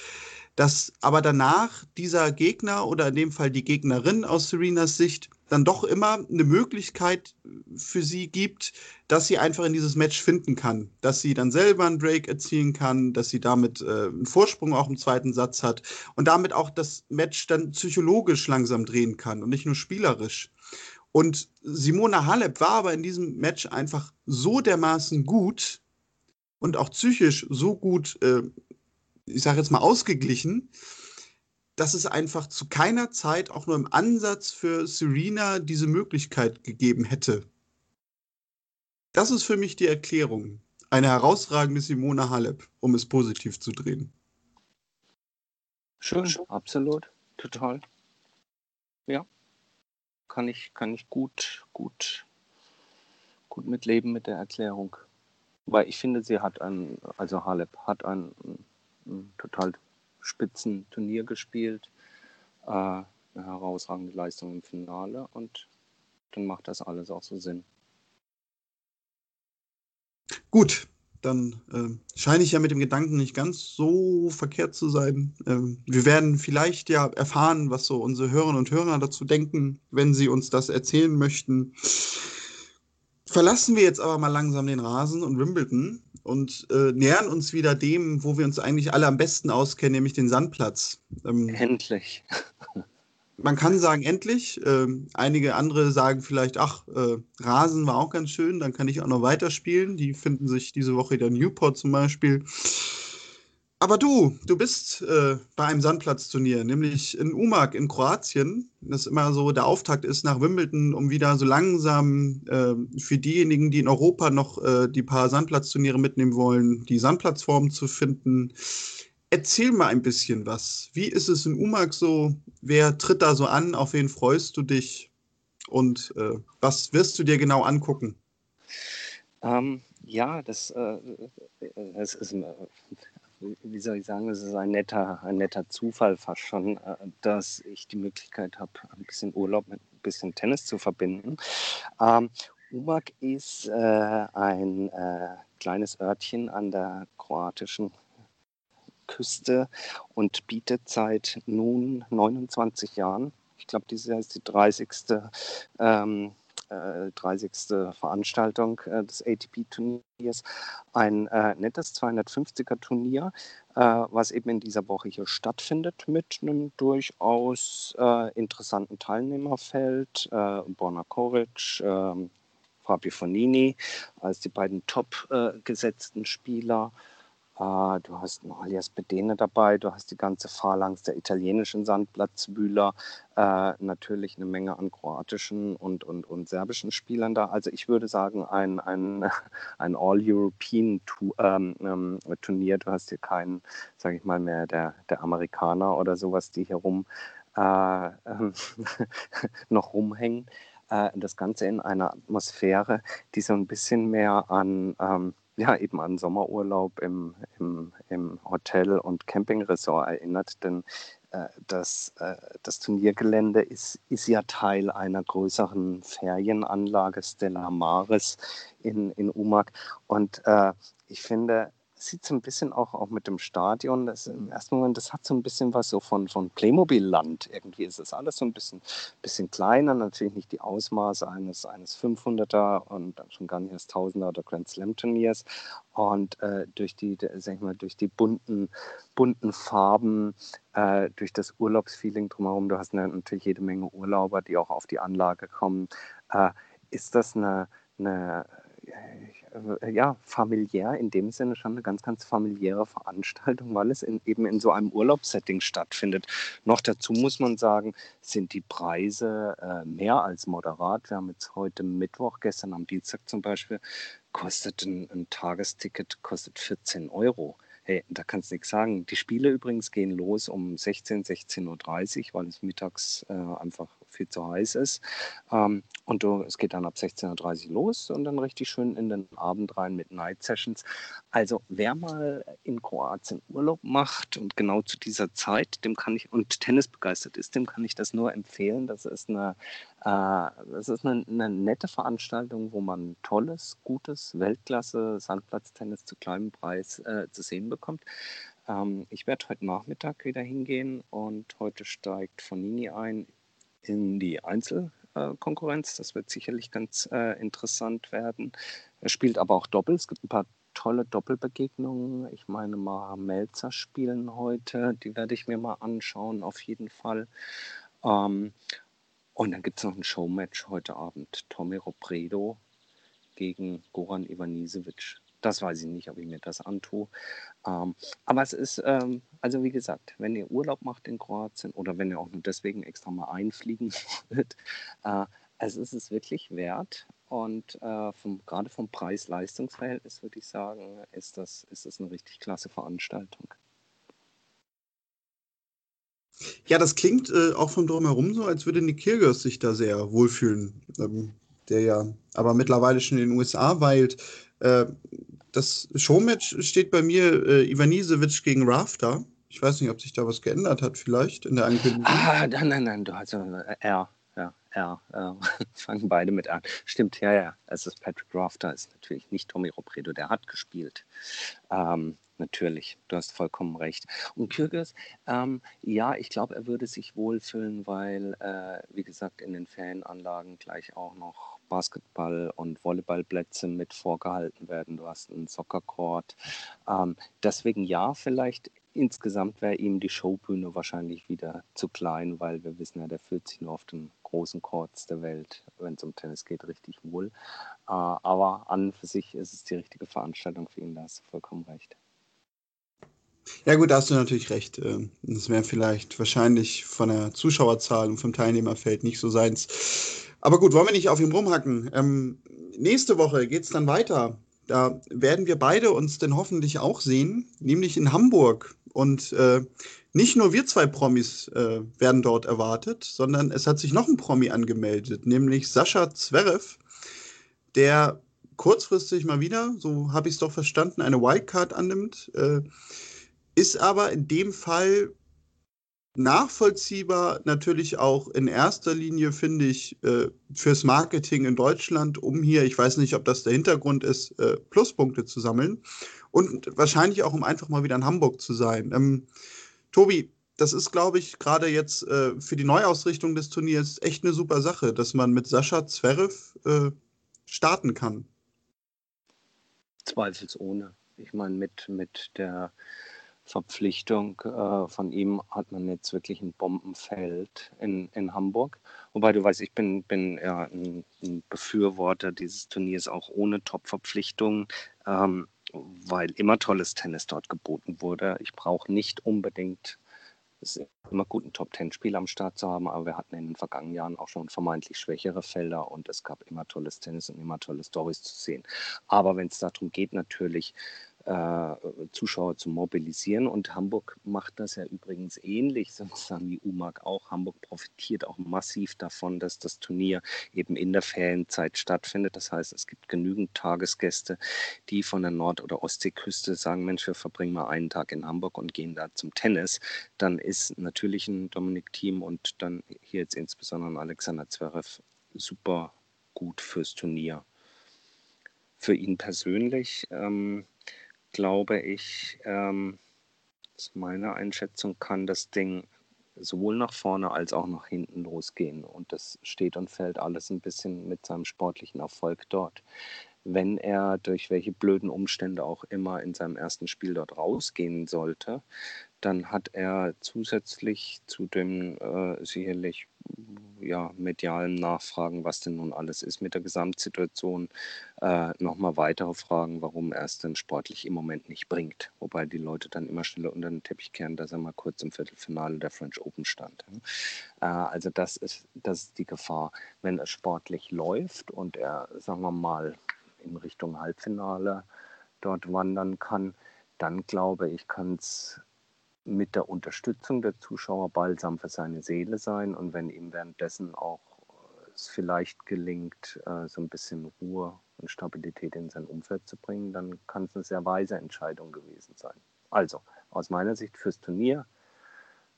dass aber danach dieser Gegner oder in dem Fall die Gegnerin aus Serenas Sicht dann doch immer eine Möglichkeit für sie gibt, dass sie einfach in dieses Match finden kann, dass sie dann selber einen Break erzielen kann, dass sie damit äh, einen Vorsprung auch im zweiten Satz hat und damit auch das Match dann psychologisch langsam drehen kann und nicht nur spielerisch. Und Simona Halep war aber in diesem Match einfach so dermaßen gut und auch psychisch so gut äh, ich sage jetzt mal, ausgeglichen, dass es einfach zu keiner Zeit auch nur im Ansatz für Serena diese Möglichkeit gegeben hätte. Das ist für mich die Erklärung. Eine herausragende Simone Halep, um es positiv zu drehen. Schön, absolut, total. Ja, kann ich, kann ich gut, gut, gut mitleben mit der Erklärung. Weil ich finde, sie hat ein, also Halep hat ein ein total spitzen Turnier gespielt, äh, eine herausragende Leistung im Finale und dann macht das alles auch so Sinn. Gut, dann äh, scheine ich ja mit dem Gedanken nicht ganz so verkehrt zu sein. Ähm, wir werden vielleicht ja erfahren, was so unsere Hörerinnen und Hörer dazu denken, wenn sie uns das erzählen möchten. Verlassen wir jetzt aber mal langsam den Rasen und Wimbledon und äh, nähern uns wieder dem, wo wir uns eigentlich alle am besten auskennen, nämlich den Sandplatz. Ähm, endlich. man kann sagen, endlich. Ähm, einige andere sagen vielleicht, ach, äh, Rasen war auch ganz schön, dann kann ich auch noch weiterspielen. Die finden sich diese Woche in Newport zum Beispiel. Aber du, du bist äh, bei einem Sandplatzturnier, nämlich in Umag in Kroatien. Das immer so der Auftakt ist nach Wimbledon, um wieder so langsam äh, für diejenigen, die in Europa noch äh, die paar Sandplatzturniere mitnehmen wollen, die Sandplatzform zu finden. Erzähl mal ein bisschen was. Wie ist es in Umag so? Wer tritt da so an? Auf wen freust du dich? Und äh, was wirst du dir genau angucken? Ähm, ja, das, äh, das ist wie soll ich sagen, es ist ein netter, ein netter Zufall fast schon, äh, dass ich die Möglichkeit habe, ein bisschen Urlaub mit ein bisschen Tennis zu verbinden. Ähm, Umag ist äh, ein äh, kleines Örtchen an der kroatischen Küste und bietet seit nun 29 Jahren, ich glaube, dieses Jahr ist die 30. Ähm, 30. Äh, Veranstaltung äh, des ATP-Turniers. Ein äh, nettes 250er-Turnier, was eben in dieser Woche hier stattfindet, mit einem durchaus interessanten Teilnehmerfeld. Borna Koric, ähm, Fabio Fonini als die beiden top gesetzten Spieler. Uh, du hast einen Alias Bedene dabei, du hast die ganze Phalanx der italienischen Sandplatzwühler, uh, natürlich eine Menge an kroatischen und, und, und serbischen Spielern da. Also ich würde sagen, ein, ein, ein All-European-Turnier. Ähm, ähm, du hast hier keinen, sage ich mal, mehr der, der Amerikaner oder sowas, die hier rum uh, noch rumhängen. das Ganze in einer Atmosphäre, die so ein bisschen mehr an... Ähm, ja, eben an Sommerurlaub im, im, im Hotel- und Campingresort erinnert, denn äh, das, äh, das Turniergelände ist, ist ja Teil einer größeren Ferienanlage Stella Maris in, in Umag. Und äh, ich finde, sieht so ein bisschen auch, auch mit dem Stadion, das im ersten Moment, das hat so ein bisschen was so von, von Playmobil-Land. Irgendwie ist das alles so ein bisschen, bisschen kleiner, natürlich nicht die Ausmaße eines, eines 500er und schon gar nicht des 1000er oder Grand Slam-Turniers. Und äh, durch die, sag ich mal, durch die bunten, bunten Farben, äh, durch das Urlaubsfeeling drumherum, du hast natürlich jede Menge Urlauber, die auch auf die Anlage kommen, äh, ist das eine, eine ja, familiär in dem Sinne schon eine ganz, ganz familiäre Veranstaltung, weil es in, eben in so einem Urlaubssetting stattfindet. Noch dazu muss man sagen, sind die Preise äh, mehr als moderat. Wir haben jetzt heute Mittwoch, gestern am Dienstag zum Beispiel, kostet ein, ein Tagesticket kostet 14 Euro. Hey, da kannst du nichts sagen. Die Spiele übrigens gehen los um 16, 16.30 Uhr, weil es mittags äh, einfach viel zu heiß ist. Ähm, und du, es geht dann ab 16.30 Uhr los und dann richtig schön in den Abend rein mit Night Sessions. Also wer mal in Kroatien Urlaub macht und genau zu dieser Zeit, dem kann ich, und Tennis begeistert ist, dem kann ich das nur empfehlen. Das ist eine, äh, das ist eine, eine nette Veranstaltung, wo man tolles, gutes, Weltklasse Sandplatztennis zu kleinem Preis äh, zu sehen bekommt. Ähm, ich werde heute Nachmittag wieder hingehen und heute steigt Fonini ein in die Einzelkonkurrenz. Das wird sicherlich ganz äh, interessant werden. Er spielt aber auch Doppel. Es gibt ein paar tolle Doppelbegegnungen. Ich meine, Mara Melzer spielen heute. Die werde ich mir mal anschauen, auf jeden Fall. Ähm, und dann gibt es noch ein Showmatch heute Abend. Tommy Robredo gegen Goran Ivanisevic das weiß ich nicht, ob ich mir das antue. Ähm, aber es ist, ähm, also wie gesagt, wenn ihr Urlaub macht in Kroatien oder wenn ihr auch nur deswegen extra mal einfliegen wollt, äh, es ist es wirklich wert. Und äh, vom, gerade vom Preis-Leistungs-Verhältnis würde ich sagen, ist das, ist das eine richtig klasse Veranstaltung. Ja, das klingt äh, auch von drumherum so, als würde Nick Kyrgios sich da sehr wohlfühlen, ähm, der ja aber mittlerweile schon in den USA weilt. Äh, das Showmatch steht bei mir äh, Ivanisevic gegen Rafter. Ich weiß nicht, ob sich da was geändert hat, vielleicht in der Ankündigung. Ah, nein, nein, nein, du hast äh, R. Ja, R. Äh, fangen beide mit an. Stimmt, ja, ja. Es ist Patrick Rafter, ist natürlich nicht Tommy Robredo, der hat gespielt. Ähm, natürlich, du hast vollkommen recht. Und Kyrgios, ähm, ja, ich glaube, er würde sich wohlfühlen, weil, äh, wie gesagt, in den Ferienanlagen gleich auch noch Basketball- und Volleyballplätze mit vorgehalten werden. Du hast einen Soccercourt. Ähm, deswegen ja, vielleicht insgesamt wäre ihm die Showbühne wahrscheinlich wieder zu klein, weil wir wissen ja, der fühlt sich nur auf den großen Courts der Welt, wenn es um Tennis geht, richtig wohl. Äh, aber an und für sich ist es die richtige Veranstaltung für ihn, da hast du vollkommen recht. Ja gut, da hast du natürlich recht. Ähm, das wäre vielleicht wahrscheinlich von der Zuschauerzahl und vom Teilnehmerfeld nicht so seins. Aber gut, wollen wir nicht auf ihm rumhacken. Ähm, nächste Woche geht es dann weiter. Da werden wir beide uns denn hoffentlich auch sehen, nämlich in Hamburg. Und äh, nicht nur wir zwei Promis äh, werden dort erwartet, sondern es hat sich noch ein Promi angemeldet, nämlich Sascha Zverev, der kurzfristig mal wieder, so habe ich es doch verstanden, eine Wildcard annimmt. Äh, ist aber in dem Fall nachvollziehbar natürlich auch in erster Linie, finde ich, äh, fürs Marketing in Deutschland, um hier, ich weiß nicht, ob das der Hintergrund ist, äh, Pluspunkte zu sammeln und wahrscheinlich auch, um einfach mal wieder in Hamburg zu sein. Ähm, Tobi, das ist, glaube ich, gerade jetzt äh, für die Neuausrichtung des Turniers echt eine super Sache, dass man mit Sascha Zverev äh, starten kann. Zweifelsohne. Ich meine, mit, mit der Verpflichtung äh, von ihm hat man jetzt wirklich ein Bombenfeld in, in Hamburg. Wobei du weißt, ich bin, bin ja ein, ein Befürworter dieses Turniers auch ohne Top-Verpflichtungen, ähm, weil immer tolles Tennis dort geboten wurde. Ich brauche nicht unbedingt es ist immer gut, einen Top-10-Spieler am Start zu haben, aber wir hatten in den vergangenen Jahren auch schon vermeintlich schwächere Felder und es gab immer tolles Tennis und immer tolle Stories zu sehen. Aber wenn es darum geht, natürlich Zuschauer zu mobilisieren. Und Hamburg macht das ja übrigens ähnlich, sozusagen wie UMAG auch. Hamburg profitiert auch massiv davon, dass das Turnier eben in der Ferienzeit stattfindet. Das heißt, es gibt genügend Tagesgäste, die von der Nord- oder Ostseeküste sagen, Mensch, wir verbringen mal einen Tag in Hamburg und gehen da zum Tennis. Dann ist natürlich ein Dominik Thiem und dann hier jetzt insbesondere ein Alexander Zverev super gut fürs Turnier. Für ihn persönlich ähm, glaube ich, ähm, ist meine Einschätzung, kann das Ding sowohl nach vorne als auch nach hinten losgehen. Und das steht und fällt alles ein bisschen mit seinem sportlichen Erfolg dort. Wenn er durch welche blöden Umstände auch immer in seinem ersten Spiel dort rausgehen sollte, dann hat er zusätzlich zu dem äh, sicherlich ja, medialen Nachfragen, was denn nun alles ist mit der Gesamtsituation, äh, nochmal weitere Fragen, warum er es denn sportlich im Moment nicht bringt. Wobei die Leute dann immer schneller unter den Teppich kehren, dass er mal kurz im Viertelfinale der French Open stand. Äh, also das ist, das ist die Gefahr. Wenn es sportlich läuft und er, sagen wir mal, in Richtung Halbfinale dort wandern kann, dann glaube ich, kann es mit der Unterstützung der Zuschauer balsam für seine Seele sein und wenn ihm währenddessen auch äh, es vielleicht gelingt, äh, so ein bisschen Ruhe und Stabilität in sein Umfeld zu bringen, dann kann es eine sehr weise Entscheidung gewesen sein. Also aus meiner Sicht fürs Turnier,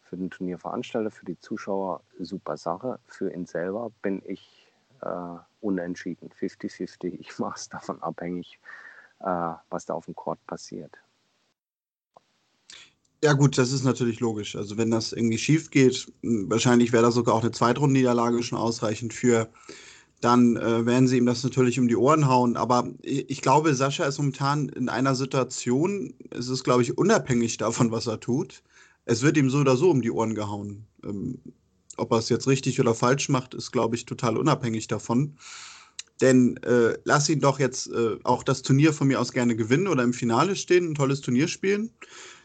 für den Turnierveranstalter, für die Zuschauer super Sache. Für ihn selber bin ich äh, unentschieden, 50-50. Ich mache es davon abhängig, äh, was da auf dem Court passiert. Ja, gut, das ist natürlich logisch. Also, wenn das irgendwie schief geht, wahrscheinlich wäre da sogar auch eine Zweitrundenniederlage schon ausreichend für. Dann äh, werden sie ihm das natürlich um die Ohren hauen. Aber ich glaube, Sascha ist momentan in einer Situation, es ist, glaube ich, unabhängig davon, was er tut. Es wird ihm so oder so um die Ohren gehauen. Ähm, ob er es jetzt richtig oder falsch macht, ist, glaube ich, total unabhängig davon. Denn äh, lass ihn doch jetzt äh, auch das Turnier von mir aus gerne gewinnen oder im Finale stehen, ein tolles Turnier spielen.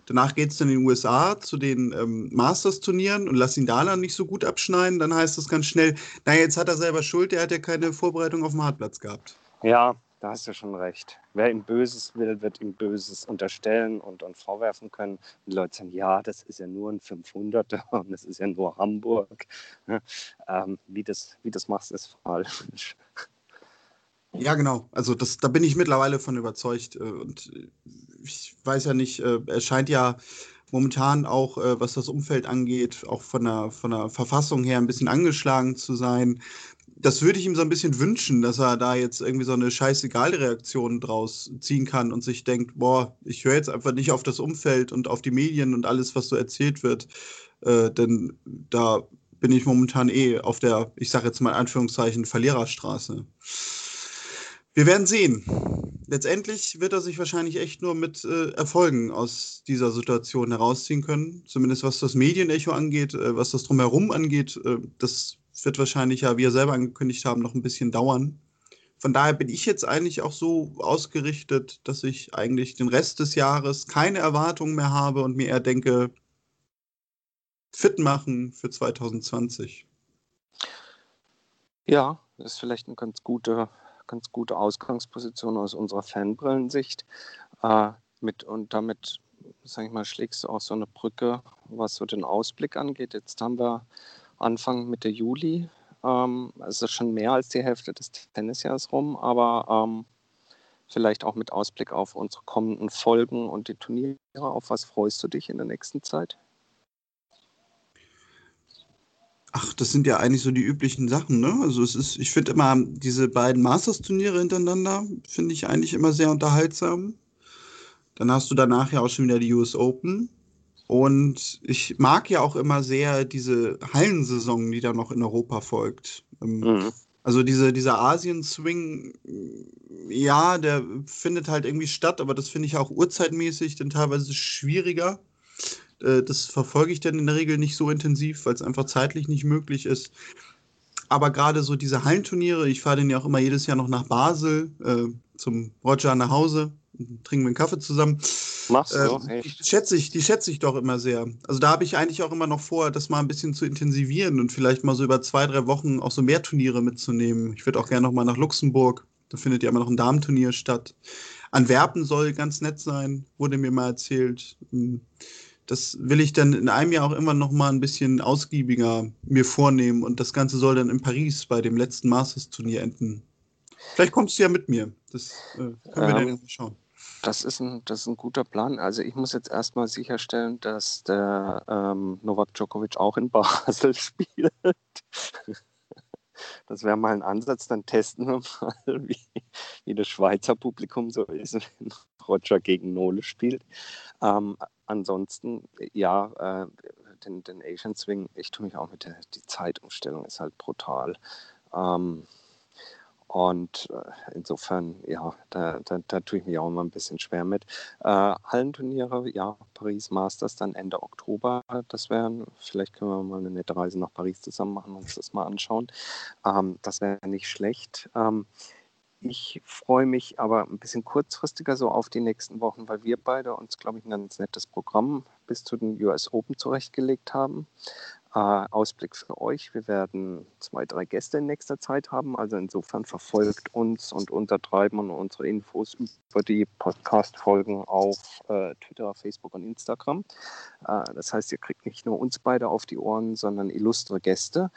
Danach geht es dann in den USA zu den ähm, Masters-Turnieren und lass ihn da dann nicht so gut abschneiden. Dann heißt es ganz schnell, naja, jetzt hat er selber Schuld, der hat ja keine Vorbereitung auf dem Hartplatz gehabt. Ja, da hast du schon recht. Wer ihm Böses will, wird ihm Böses unterstellen und, und vorwerfen können. Und die Leute sagen, ja, das ist ja nur ein 500er und das ist ja nur Hamburg. Ähm, wie, das, wie das machst, ist falsch. Ja, genau. Also das, da bin ich mittlerweile von überzeugt. Äh, und ich weiß ja nicht, äh, er scheint ja momentan auch, äh, was das Umfeld angeht, auch von der, von der Verfassung her ein bisschen angeschlagen zu sein. Das würde ich ihm so ein bisschen wünschen, dass er da jetzt irgendwie so eine scheißegale Reaktion draus ziehen kann und sich denkt, boah, ich höre jetzt einfach nicht auf das Umfeld und auf die Medien und alles, was so erzählt wird. Äh, denn da bin ich momentan eh auf der, ich sage jetzt mal in Anführungszeichen, Verliererstraße. Wir werden sehen. Letztendlich wird er sich wahrscheinlich echt nur mit äh, Erfolgen aus dieser Situation herausziehen können. Zumindest was das Medienecho angeht, äh, was das drumherum angeht. Äh, das wird wahrscheinlich ja, wie er selber angekündigt haben, noch ein bisschen dauern. von daher bin ich jetzt eigentlich auch so ausgerichtet, dass ich eigentlich den Rest des Jahres keine Erwartungen mehr habe und mir eher denke, fit machen für 2020. Ja, das ist vielleicht eine ganz gute, ganz gute Ausgangsposition aus unserer Fanbrillensicht. Äh, mit, und damit, sage ich mal, schlägst du auch so eine Brücke, was so den Ausblick angeht. Jetzt haben wir Anfang Mitte Juli. Ähm, ist schon mehr als die Hälfte des Tennisjahres rum, aber ähm, vielleicht auch mit Ausblick auf unsere kommenden Folgen und die Turniere. Auf was freust du dich in der nächsten Zeit? Ach, das sind ja eigentlich so die üblichen Sachen, ne? Also es ist, ich finde immer diese beiden Masters-Turniere hintereinander, finde ich eigentlich immer sehr unterhaltsam. Dann hast du danach ja auch schon wieder die US Open. Und ich mag ja auch immer sehr diese Hallensaison, die dann noch in Europa folgt. Ähm, mhm. Also diese, dieser Asien-Swing, ja, der findet halt irgendwie statt, aber das finde ich auch urzeitmäßig dann teilweise schwieriger. Äh, das verfolge ich dann in der Regel nicht so intensiv, weil es einfach zeitlich nicht möglich ist. Aber gerade so diese Hallenturniere, ich fahre dann ja auch immer jedes Jahr noch nach Basel äh, zum Roger nach Hause, trinken wir einen Kaffee zusammen. Machst du? Äh, die schätze ich, die schätze ich doch immer sehr. Also da habe ich eigentlich auch immer noch vor, das mal ein bisschen zu intensivieren und vielleicht mal so über zwei, drei Wochen auch so mehr Turniere mitzunehmen. Ich würde auch gerne noch mal nach Luxemburg. Da findet ja immer noch ein Damenturnier statt. Antwerpen soll ganz nett sein, wurde mir mal erzählt. Das will ich dann in einem Jahr auch immer noch mal ein bisschen ausgiebiger mir vornehmen und das Ganze soll dann in Paris bei dem letzten Masters-Turnier enden. Vielleicht kommst du ja mit mir. Das äh, können wir ähm, dann schauen. Das ist, ein, das ist ein guter Plan. Also ich muss jetzt erstmal sicherstellen, dass der ähm, Novak Djokovic auch in Basel spielt. Das wäre mal ein Ansatz. Dann testen wir mal, wie, wie das Schweizer Publikum so ist, wenn Roger gegen Nole spielt. Ähm, ansonsten, ja, äh, den, den Asian Swing, ich tue mich auch mit der die Zeitumstellung, ist halt brutal. Ähm, und äh, insofern, ja, da, da, da, tue ich mich auch immer ein bisschen schwer mit. Äh, Hallenturniere, ja, Paris Masters dann Ende Oktober. Das wären, vielleicht können wir mal eine nette Reise nach Paris zusammen machen und uns das mal anschauen. Ähm, das wäre nicht schlecht. Ähm, ich freue mich aber ein bisschen kurzfristiger so auf die nächsten Wochen, weil wir beide uns, glaube ich, ein ganz nettes Programm bis zu den US Open zurechtgelegt haben. Äh, Ausblick für euch. Wir werden zwei, drei Gäste in nächster Zeit haben. Also insofern verfolgt uns und unser Treiben und unsere Infos über die Podcast-Folgen auf äh, Twitter, Facebook und Instagram. Äh, das heißt, ihr kriegt nicht nur uns beide auf die Ohren, sondern illustre Gäste.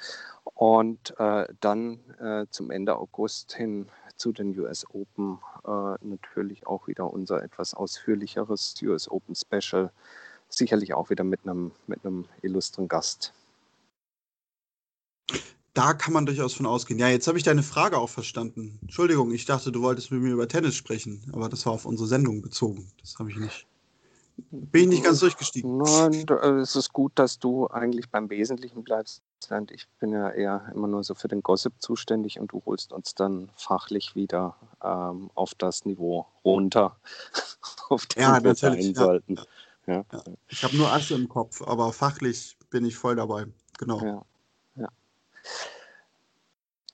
Und äh, dann äh, zum Ende August hin zu den US Open äh, natürlich auch wieder unser etwas ausführlicheres US Open Special. Sicherlich auch wieder mit einem, mit einem illustren Gast. Da kann man durchaus von ausgehen. Ja, jetzt habe ich deine Frage auch verstanden. Entschuldigung, ich dachte, du wolltest mit mir über Tennis sprechen, aber das war auf unsere Sendung bezogen. Das habe ich nicht. Bin ich nicht ganz durchgestiegen. Nein, es ist gut, dass du eigentlich beim Wesentlichen bleibst. Ich bin ja eher immer nur so für den Gossip zuständig und du holst uns dann fachlich wieder ähm, auf das Niveau runter, auf dem ja, wir sein ja. sollten. Ja. ja. Ich habe nur Asche im Kopf, aber fachlich bin ich voll dabei. Genau.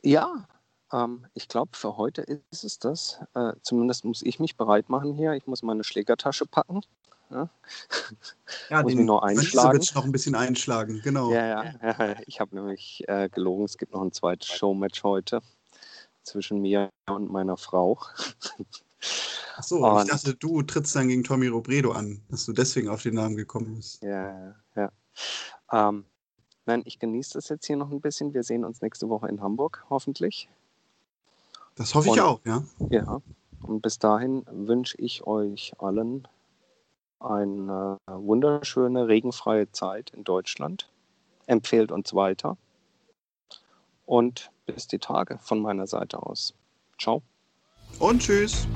Ja, ähm, ich glaube, für heute ist es das. Äh, zumindest muss ich mich bereit machen hier. Ich muss meine Schlägertasche packen. Ja, ja Muss den noch einschlagen. noch ein bisschen einschlagen, genau. Ja, ja, ja. ich habe nämlich äh, gelogen, es gibt noch ein zweites Showmatch heute zwischen mir und meiner Frau. Achso, und, ich dachte, du trittst dann gegen Tommy Robredo an, dass du deswegen auf den Namen gekommen bist. Ja, ja. Ähm, nein, ich genieße das jetzt hier noch ein bisschen. Wir sehen uns nächste Woche in Hamburg, hoffentlich. Das hoffe ich und, auch, ja. Ja. Und bis dahin wünsche ich euch allen eine wunderschöne regenfreie Zeit in Deutschland. Empfehlt uns weiter. Und bis die Tage von meiner Seite aus. Ciao. Und tschüss.